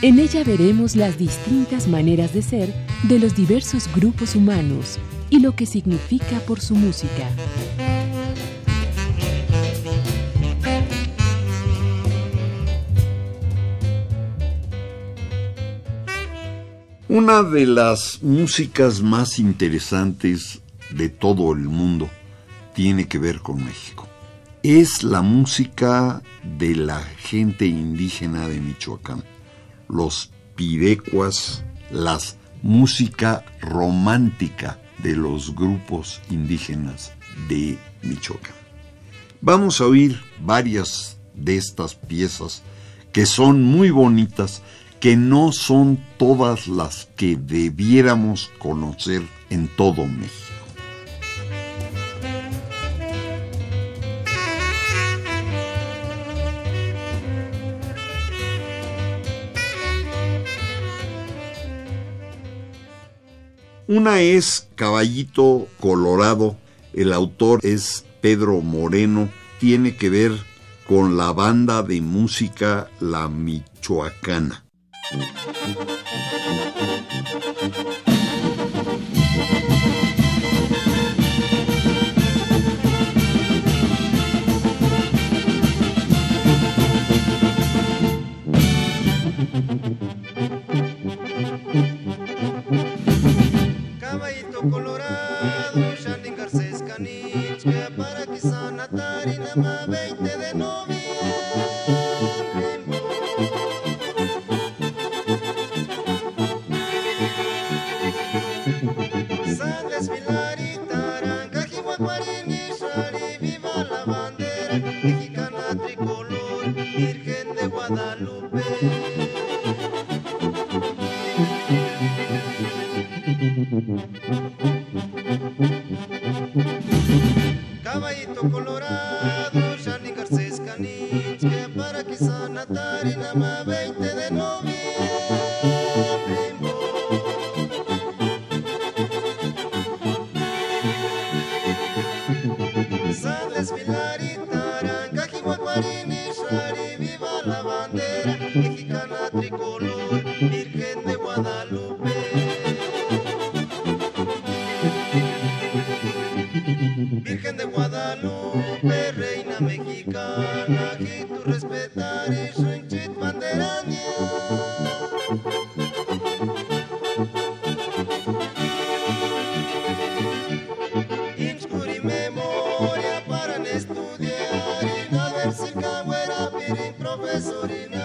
En ella veremos las distintas maneras de ser de los diversos grupos humanos y lo que significa por su música. Una de las músicas más interesantes de todo el mundo tiene que ver con México. Es la música de la gente indígena de Michoacán, los pirecuas, la música romántica de los grupos indígenas de Michoacán. Vamos a oír varias de estas piezas que son muy bonitas, que no son todas las que debiéramos conocer en todo México. Una es Caballito Colorado, el autor es Pedro Moreno, tiene que ver con la banda de música La Michoacana. Inchkuri memo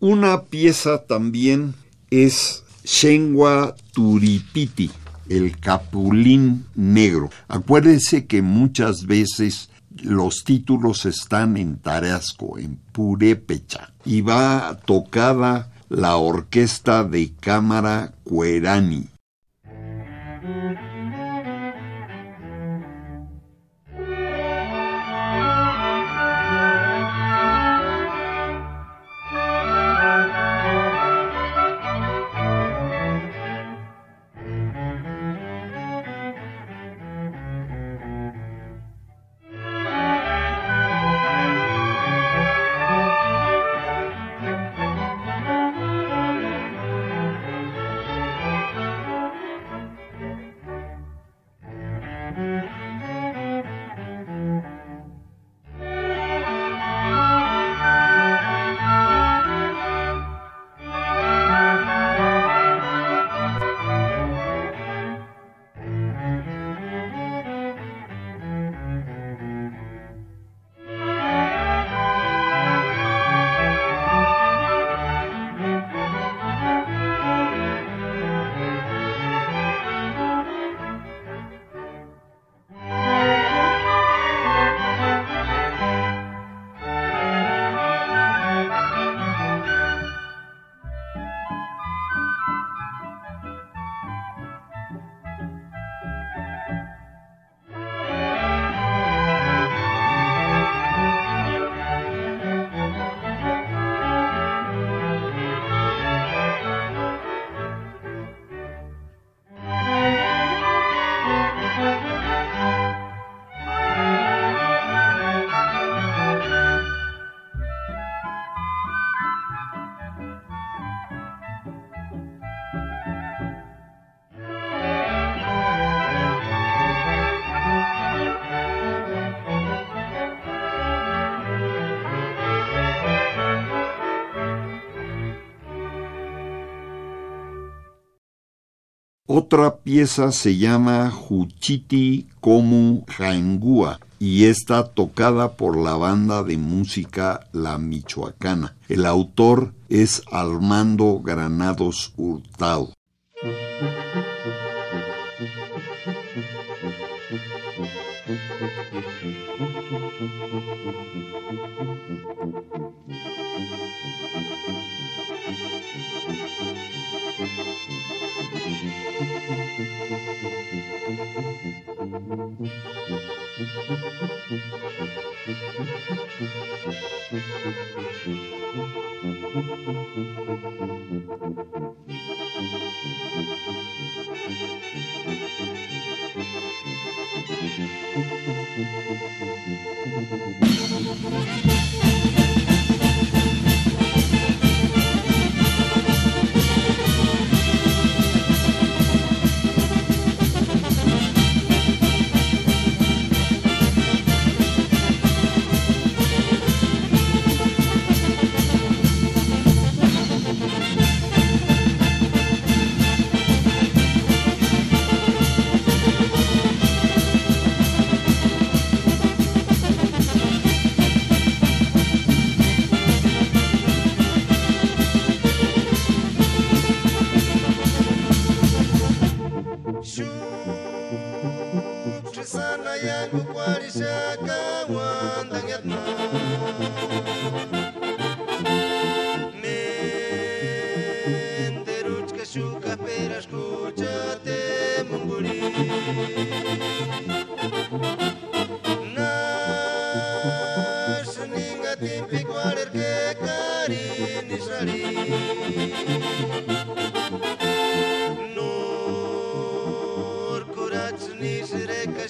Una pieza también es Shengua Turipiti, el capulín negro. Acuérdense que muchas veces los títulos están en tarasco, en purépecha, y va tocada la orquesta de cámara Cuerani. Otra pieza se llama Juchiti Komu Jaengua y está tocada por la banda de música La Michoacana. El autor es Armando Granados Hurtado.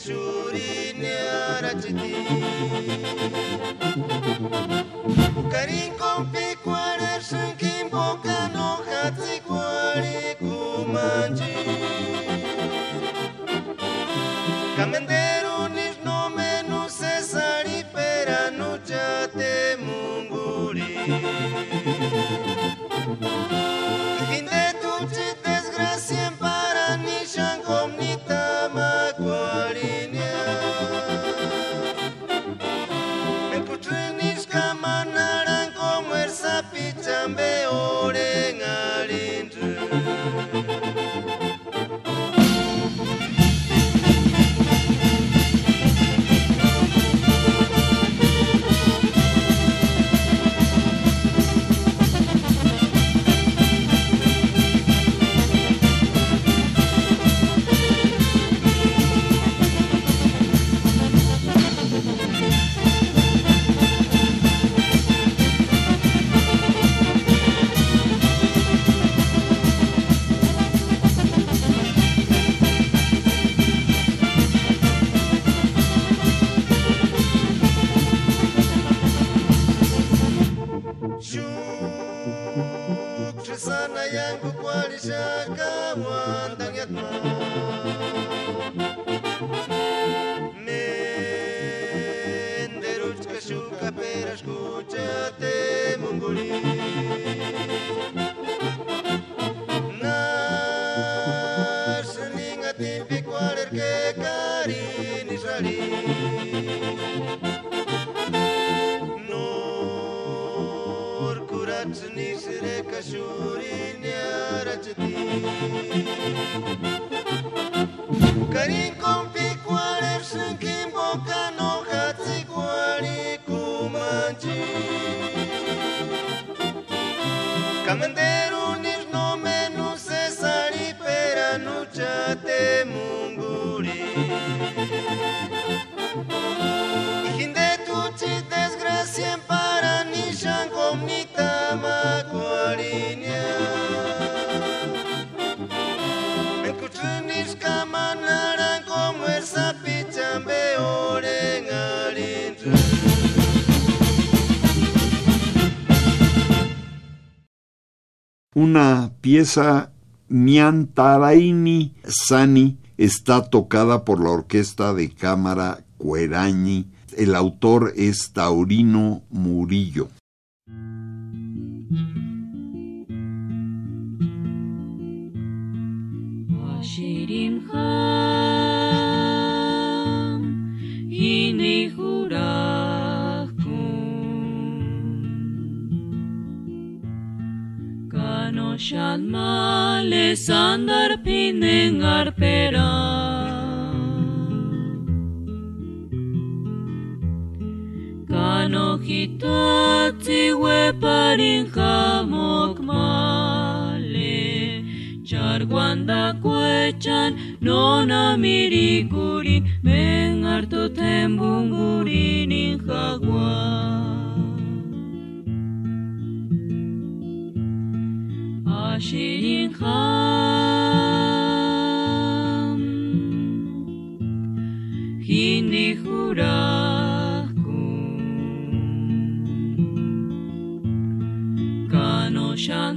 ishuri ntiharagiriye pieza Miantaraini Sani está tocada por la orquesta de cámara Cuerañi. El autor es Taurino Murillo. Roshan male sandar pinen arpera. Kano hitati weparin hamok male Charguanda kwechan nona mirikurin Men hartu tembungurin in jaguar Hashirinham Hindi Hurakun Kanoshan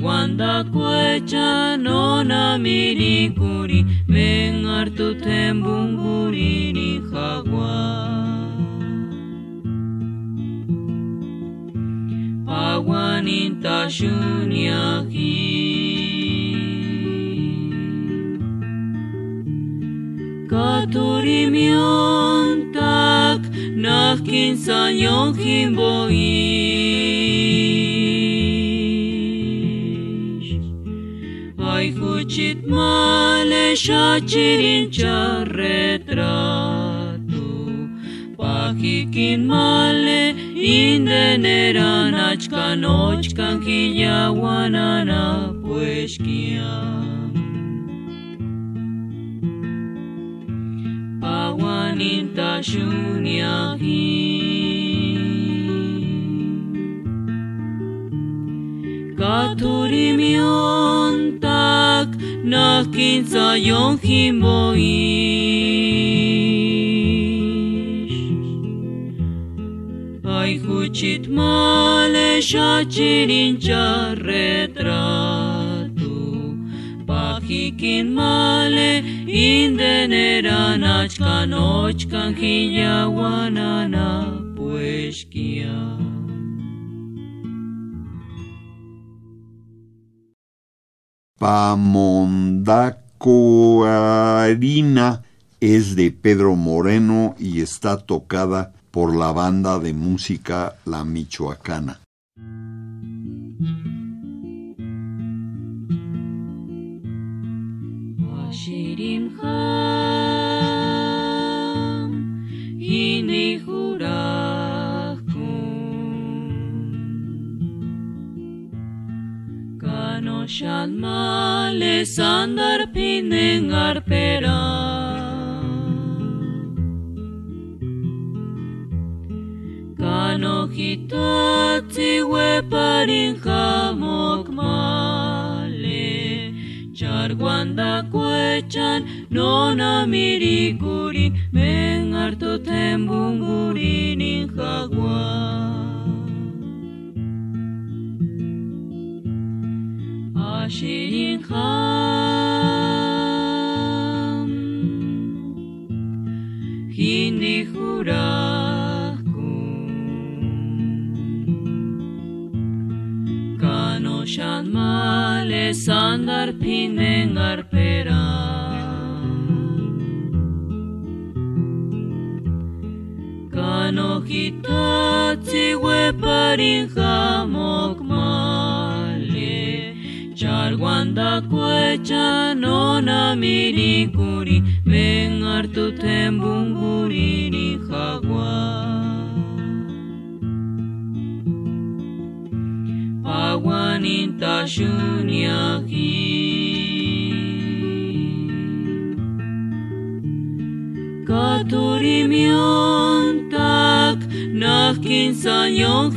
Wanda cuecha nona miricuri, men hartu tembunguriri jaguar. Paguaninta shuniahi. Katurimion tak nahkin sanyon himboin. ai fugit male și-a cerința male, inde neranaci, ca noci, ca închilia oanana pueșchia. Katurimion tak nakin zaion jimboi. Ai huchit male xatxirin txarretratu, pakikin male indeneran atxkan, otxkan jilaguan anapueskian. Pamondacoarina es de Pedro Moreno y está tocada por la banda de música La Michoacana. Baxan males andar pinen artera Kanojito atziwe parin jamok male Txarguan dakoetxan nona amirikurin Ben hartoten bungurin injaguan Shirin Ham Hindi Hurakun Kano Shanmale Sandar Pinengar Pera Kano Hitatsi Weparin Hamok Charguanda kuecha nona mirikuri Men hartu tembunguri ni jagua. Paguaninta shuniaki Katurimion Nahkin sanyon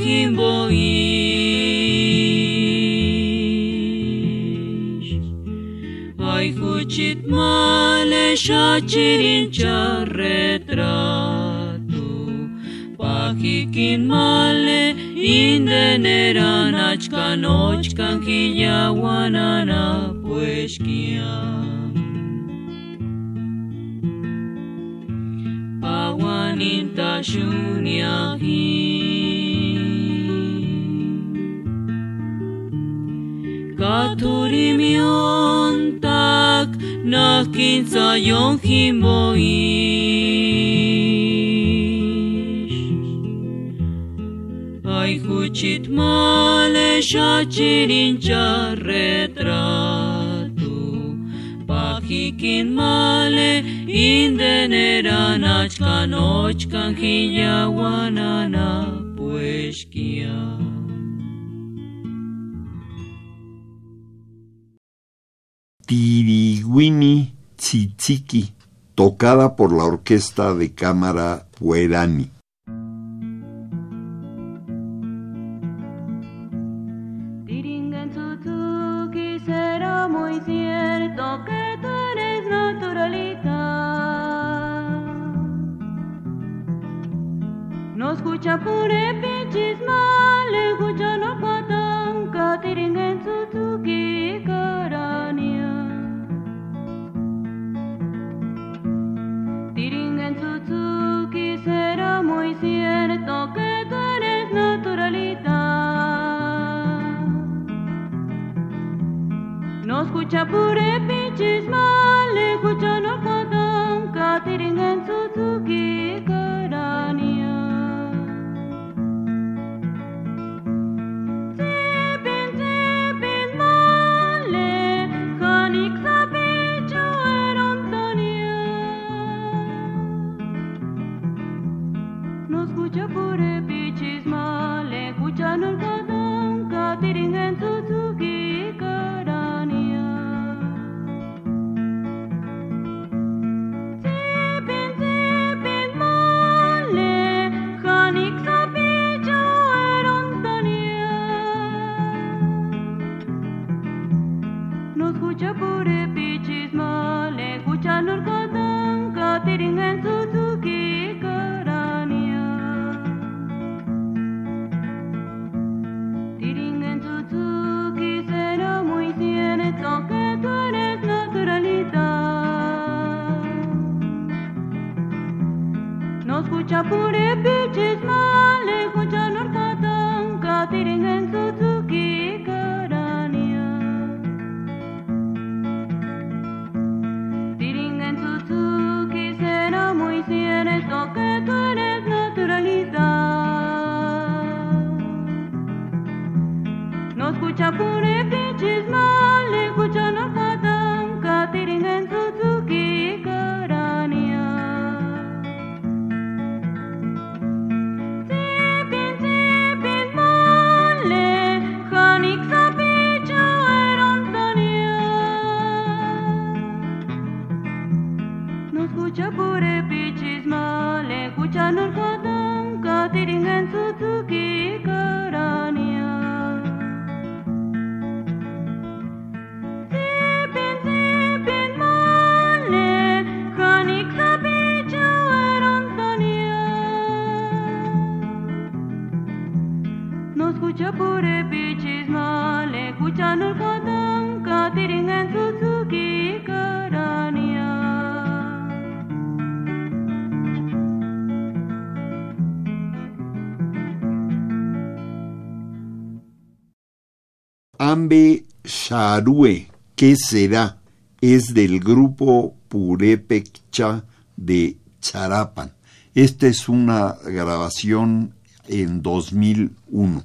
Cit male șacirincea retratu, Pahikin male indenera nachka nochka killa wanana pueskia. Pawaninta shuniahin. Katurimion bak nakin zaion jimboi. Ai gutxit male xatxirin txarretratu, pakikin male indeneran atxkan, otxkan jina guanana. Tiriguini Tzitziki, tocada por la Orquesta de Cámara Puerani. That it is. Sharue, ¿qué será? Es del grupo Purepecha de Charapan. Esta es una grabación en 2001.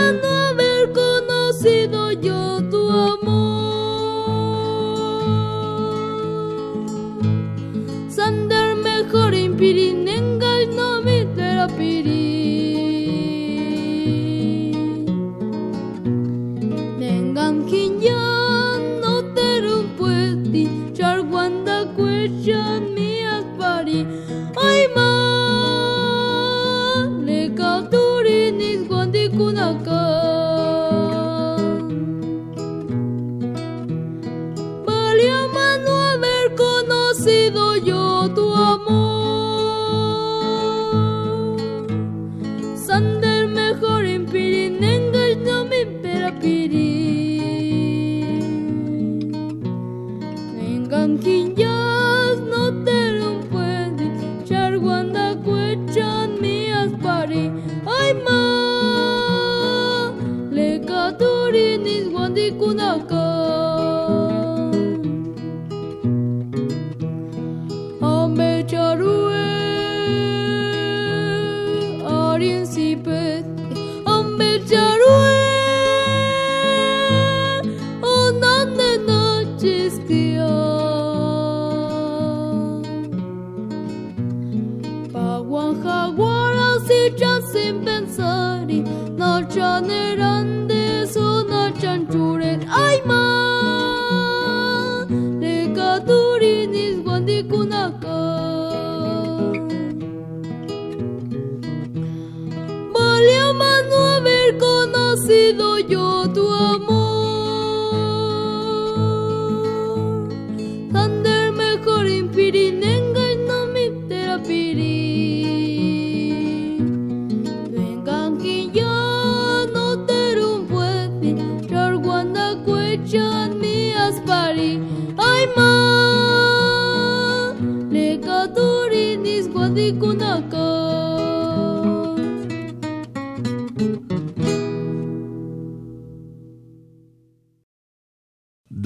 Ay, ma, le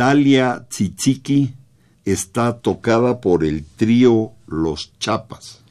Dalia Tzitziki está tocada por el trío Los Chapas.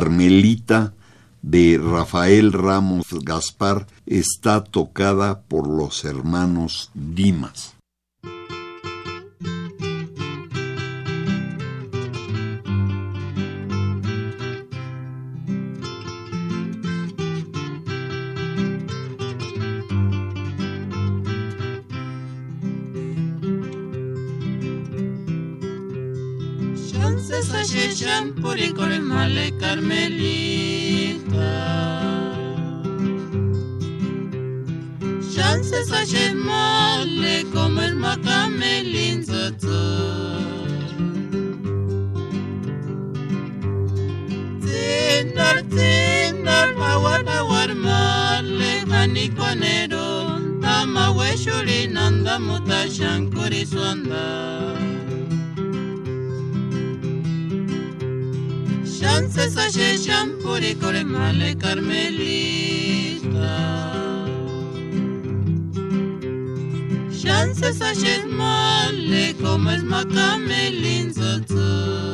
Carmelita de Rafael Ramos Gaspar está tocada por los hermanos Dimas. Chances Șanse să șeșam poricole male carmelita. Chances să șez male cum es ma camelinzăță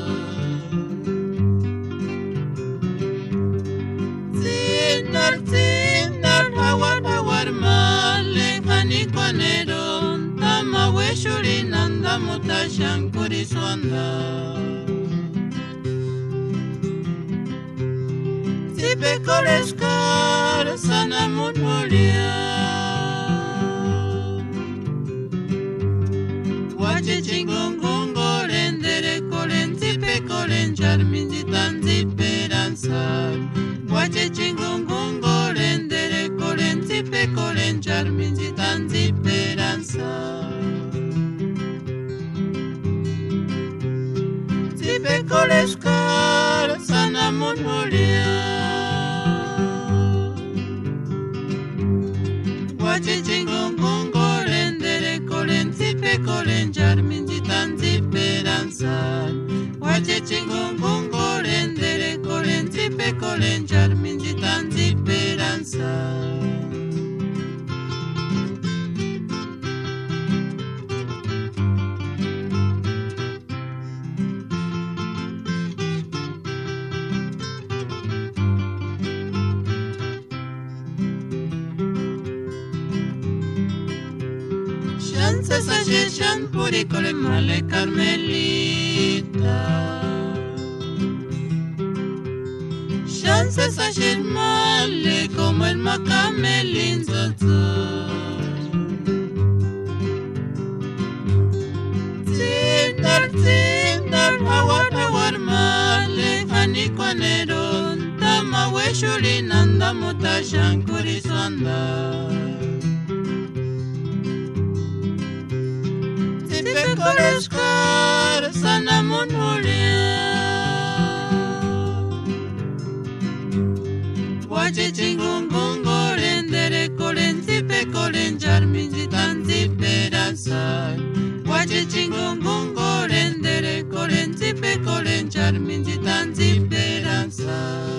utasha nkurisonda sipekoleskala sana munulia wache chingongongole ndelekole nzipekole njarmi nzitanziperansa wache chingongongole ndelekole nzipekole njarmi nzitanzi koleskala sana munolia wachichingongongolenndere kolenzipe kolenjarminzitanziperansan wachichingongongolenndere kolenzipe kolenjarmin chan puri kole male carmelita. Chance sache male como el macamelin Tindar tindar hawar hawar male hani kwanero tama weshuri nanda mutashankuri kushukuru sana munhu liya wacicingunggungu lendere kulinzipe kulinjarminjitanziperasai wacicingunggungu lendere kulinzipe kulinjarminjitanziperasai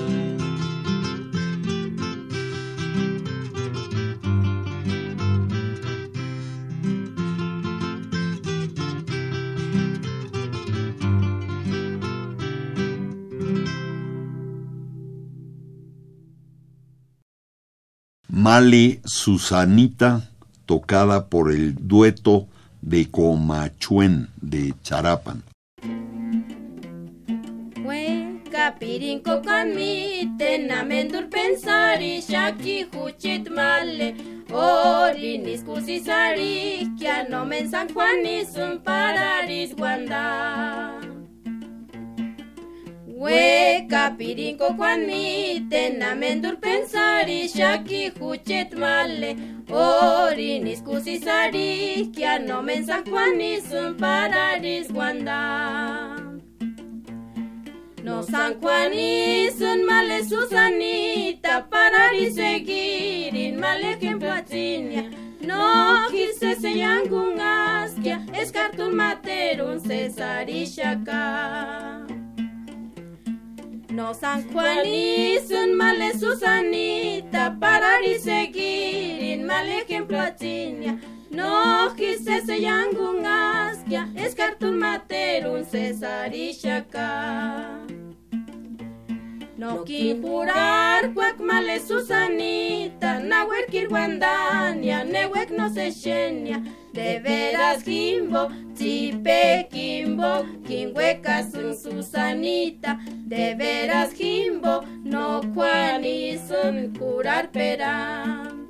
Male Susanita, tocada por el dueto de Comachuen de Charapan. Capirinco con mi tenamendur pensari shaki huchit male orinis kusisari kia no men san juanis un pararis guanda We capirinco con mi tenamendur pensari shaki huchit male orinis kusisari kia no men san juanis un pararis guanda no San Juanis, un male Susanita, para y seguir, in male ejemplo. No quise se yangun askia, es cartun materun Shaka. No San Juanis, un male Susanita, para y seguir, in male ejemplo atinia. No quise se yangun askia, es cartun materun César y Shaka. No kipurar kwak male Susanita, nawek kirwandania, newek no se shenia. De veras kimbo, tipe kimbo, kinweka sun Susanita. De veras kimbo, no kwanisun curar peram.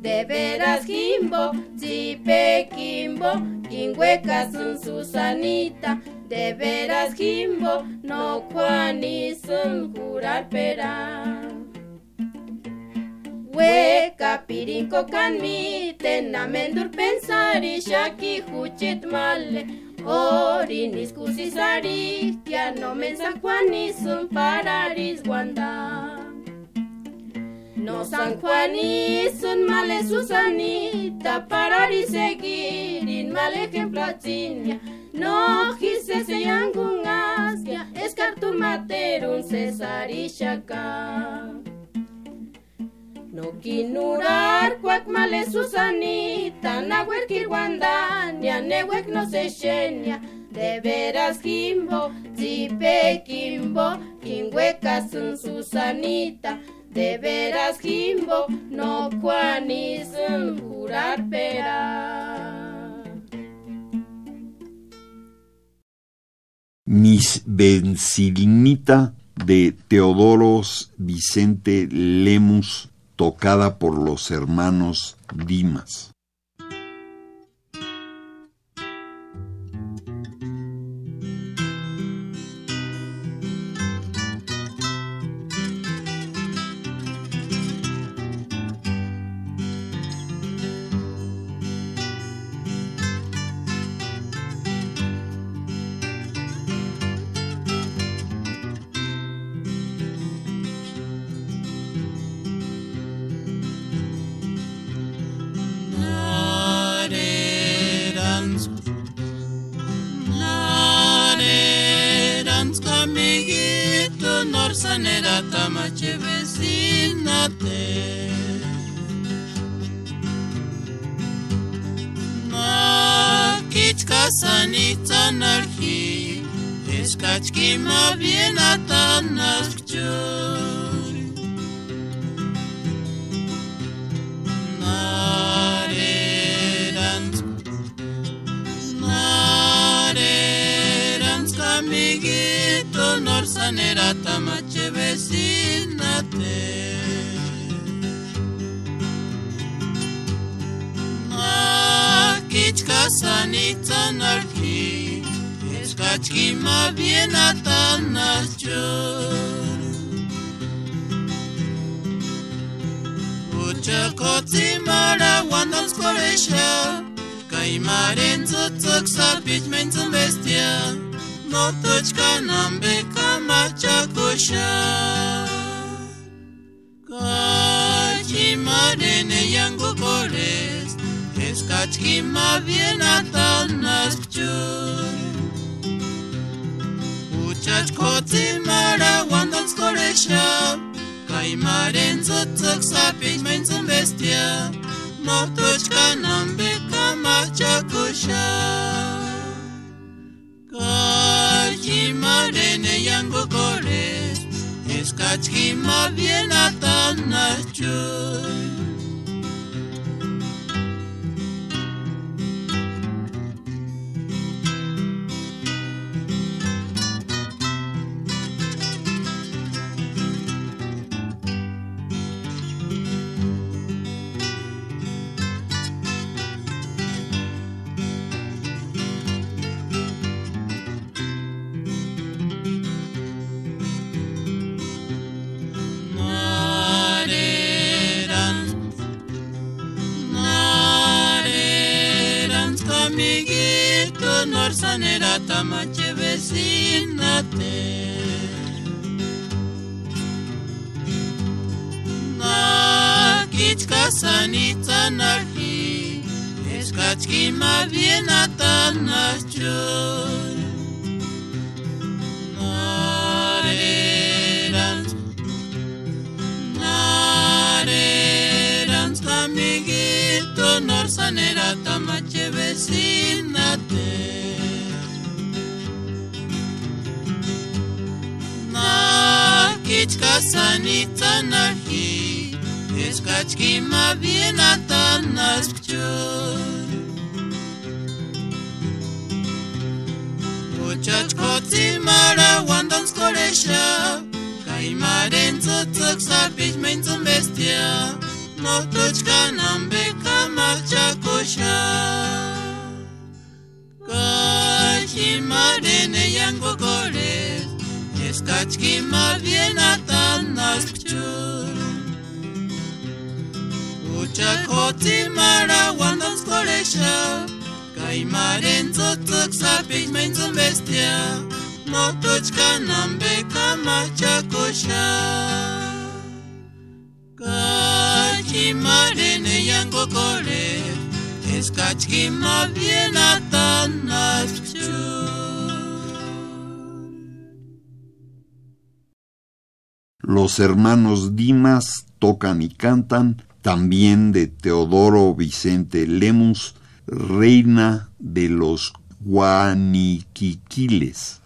De veras kimbo, tipe kimbo, kinweka sun Susanita. De veras kimbo, no kwanisun curar peram. Hueca pirinco can mi tenamendur pensari shaki huchit male. Orinis kusisari kia no mensa juanisum pararis guanda. No San Juanisun male Susanita pararis seguir in male ejemplo atinia no quise se yangun askia escartum materun César y Shaka No kinurar kwak male Susanita, nahuel kirwandania, newek no se shenia. De veras kimbo, zipe kimbo, en Susanita. De veras kimbo, no cuanis jurar pera. Miss Bensilinita de Teodoros Vicente Lemus, tocada por los hermanos Dimas. scheme of you. Imarin zutzuk sapich mein zum Motuchka nambe kamacha kusha Kalchi marene yango kores Eskachki ma bien zarzan eratamatxe bezinate Nakitzka zanitzan ahi Eskatzki mabien atan astxor Narerantz Narerantz Kamigito norzan eratamatxe bezinate Echka sanitanahi, eskachki ma bienatanaskcho. Ochachkotzi mara wandons koresha, kaimaren tzotzok sapich meintzun bestia, notochka nambeka marchakosha. Kajimaren eiango kores, eskachki ma bienatanaskcho. Christchurch uchakoti mara wandanskolesha kaimarenzo tsaksapi mainzo bestia motochka nambeka machakosha kachimarene yango kore. Eskachki mavienatan naskchur Los hermanos Dimas tocan y cantan, también de Teodoro Vicente Lemus, reina de los Guaniquiquiles.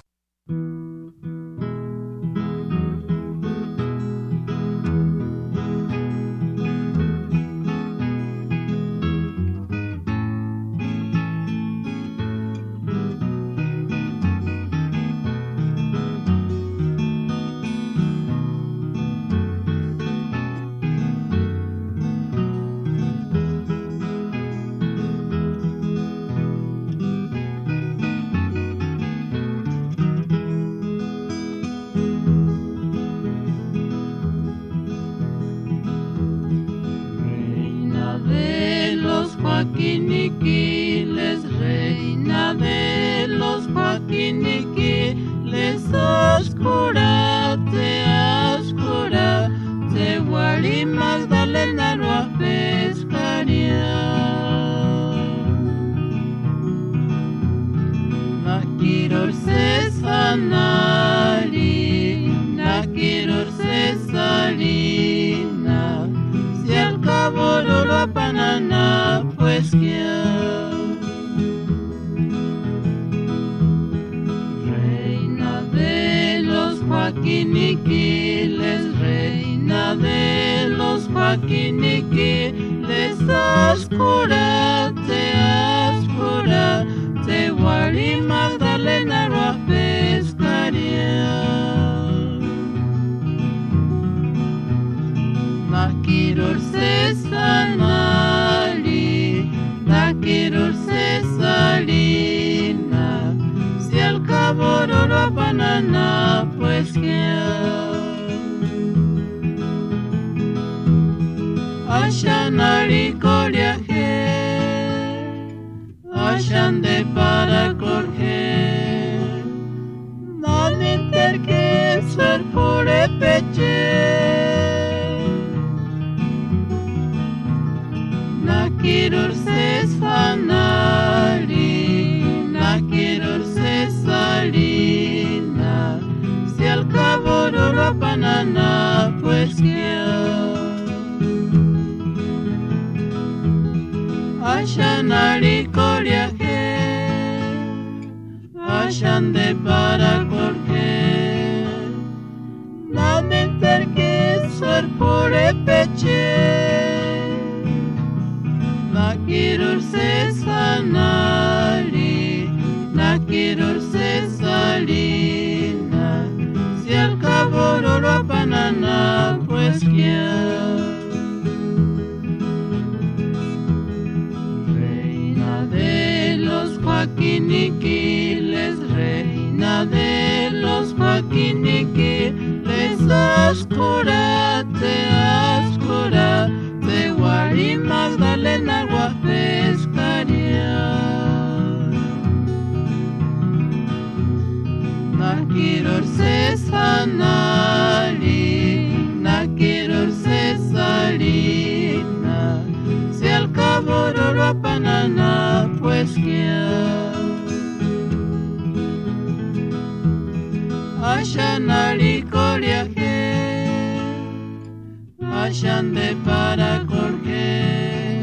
Nakiror sesfanali, nakiror sesalina, si al cabo no la panana, pues quiero. Reina de los paquiniquiles, reina de los paquiniquiles, ascura, te ascura, te guarima Elena Rafestaria. Nakiror Cesanali, Nakiror Cesalina, si al cabo no banana, pues que. Ashanari Korea. Ashan de para cancer for a peche Nakirur ses fanari Nakirur ses salina. Si al cabo no la banana pues quiero Ashanari Korea Ashan de para mindenkit szarpore pecsé. Nakirur szeszanali, nakirur szeszalina, szélkabororva oscura, te oscura, de Guarí Magdalena Guapescaria. Nakiror Cesanari, Nakiror Cesarina, si al cabo Panana pues quiero. Ashanari Corea vayan de para corqué.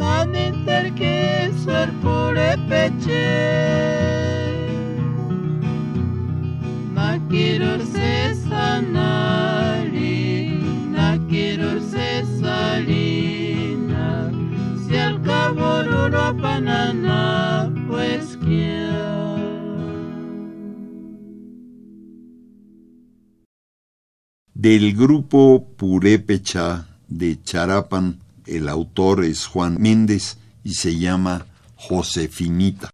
Nan interque ser pure peche. Na quiero se sanari, na quiero se salina, si al cabo no panana. Del grupo Purépecha de Charapan, el autor es Juan Méndez y se llama Josefinita.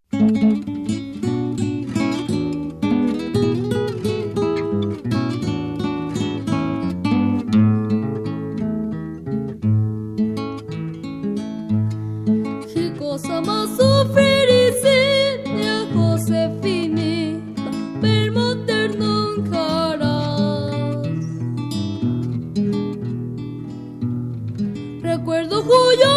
recuerdo cuyo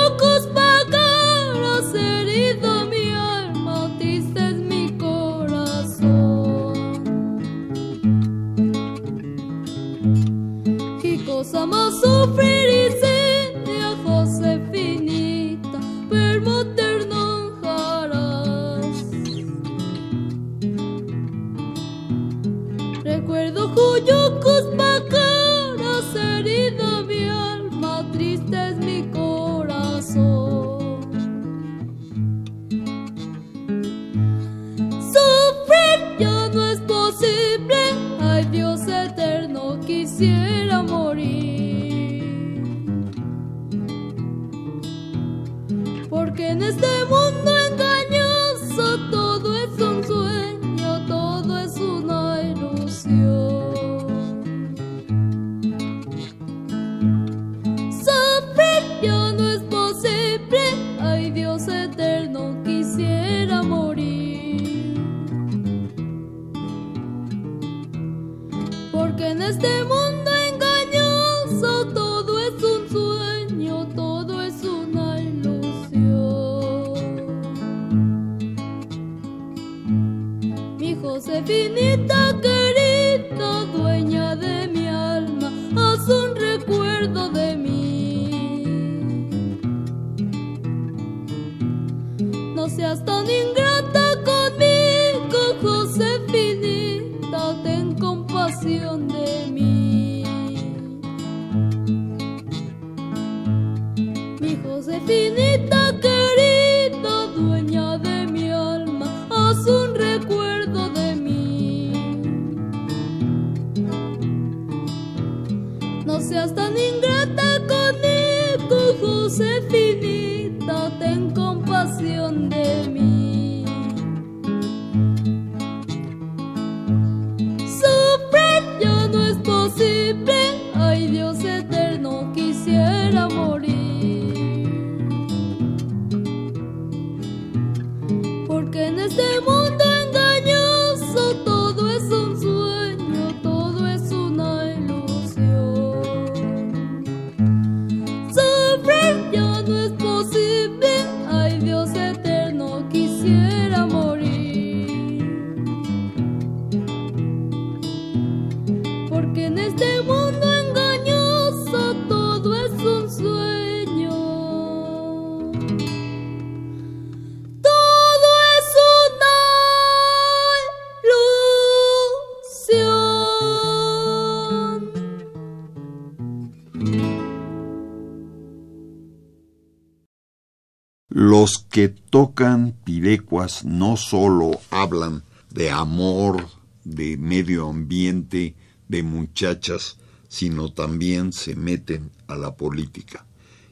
tocan pirecuas no solo hablan de amor, de medio ambiente, de muchachas, sino también se meten a la política.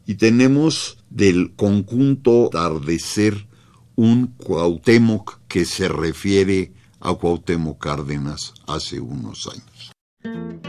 Y tenemos del conjunto atardecer un Cuauhtémoc que se refiere a Cuauhtémoc Cárdenas hace unos años.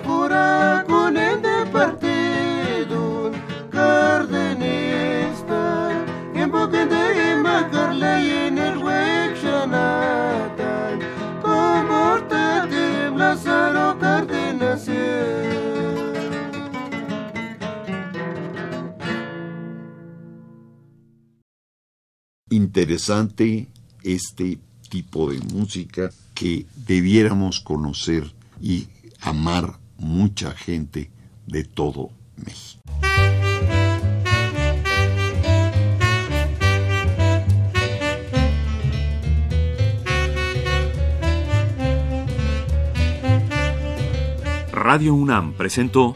Interesante este tipo de música que debiéramos conocer y amar mucha gente de todo México. Radio UNAM presentó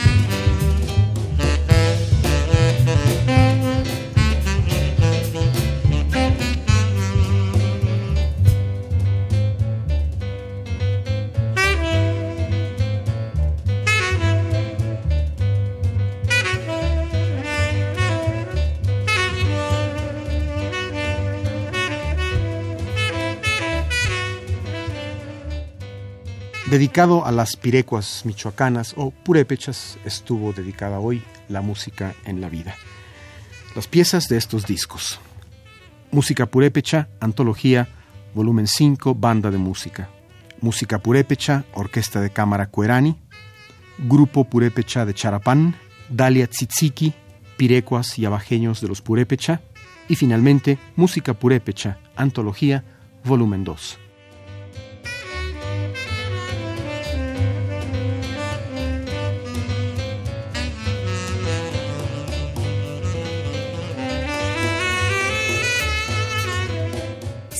Dedicado a las pirecuas michoacanas o purépechas, estuvo dedicada hoy la música en la vida. Las piezas de estos discos. Música purépecha, antología, volumen 5, banda de música. Música purépecha, orquesta de cámara Cuerani. Grupo purépecha de Charapán. Dalia Tzitziki, pirecuas y abajeños de los purépecha. Y finalmente, música purépecha, antología, volumen 2.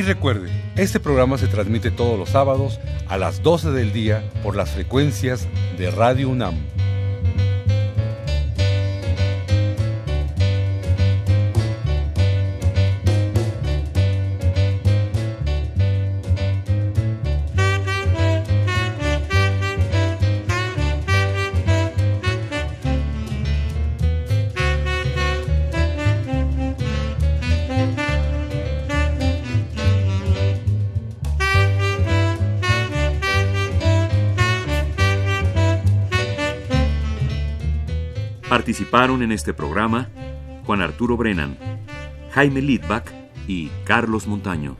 Y recuerde, este programa se transmite todos los sábados a las 12 del día por las frecuencias de Radio UNAM. Participaron en este programa Juan Arturo Brennan, Jaime Lidbach y Carlos Montaño.